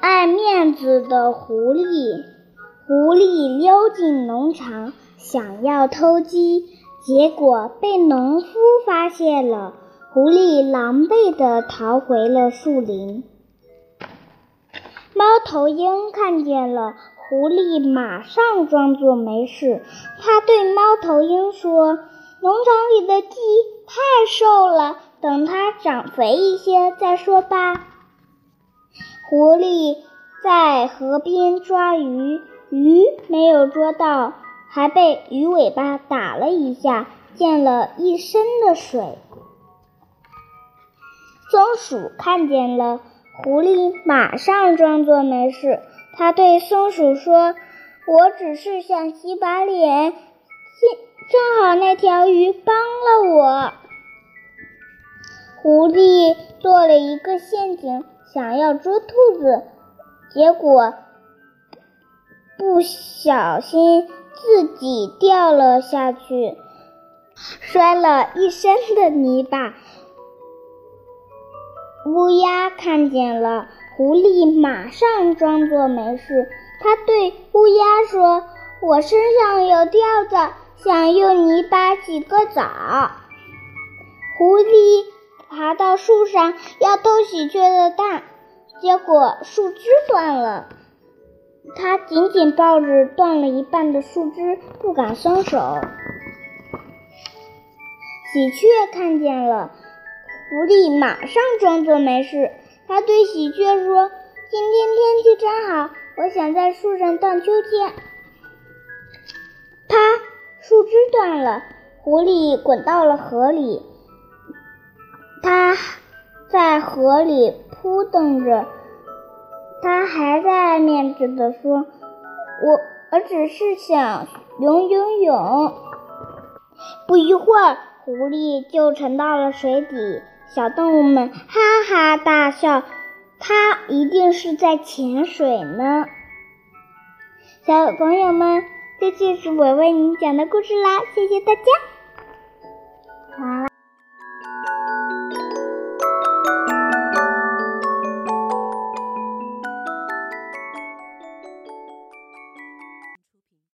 爱面子的狐狸，狐狸溜进农场，想要偷鸡，结果被农夫发现了。狐狸狼狈地逃回了树林。猫头鹰看见了狐狸，马上装作没事。他对猫头鹰说：“农场里的鸡太瘦了，等它长肥一些再说吧。”狐狸在河边抓鱼，鱼没有捉到，还被鱼尾巴打了一下，溅了一身的水。松鼠看见了狐狸，马上装作没事。他对松鼠说：“我只是想洗把脸，正好那条鱼帮了我。”狐狸做了一个陷阱，想要捉兔子，结果不小心自己掉了下去，摔了一身的泥巴。乌鸦看见了狐狸，马上装作没事。他对乌鸦说：“我身上有吊子，想用泥巴洗个澡。”狐狸爬到树上要偷喜鹊的蛋，结果树枝断了。他紧紧抱着断了一半的树枝，不敢松手。喜鹊看见了。狐狸马上装作没事，他对喜鹊说：“今天天气真好，我想在树上荡秋千。”啪！树枝断了，狐狸滚到了河里。它在河里扑腾着，它还在面子的说：“我我只是想游游泳。”不一会儿，狐狸就沉到了水底。小动物们哈哈大笑它一定是在潜水呢。小朋友们这就是我为你讲的故事啦谢谢大家。好啦。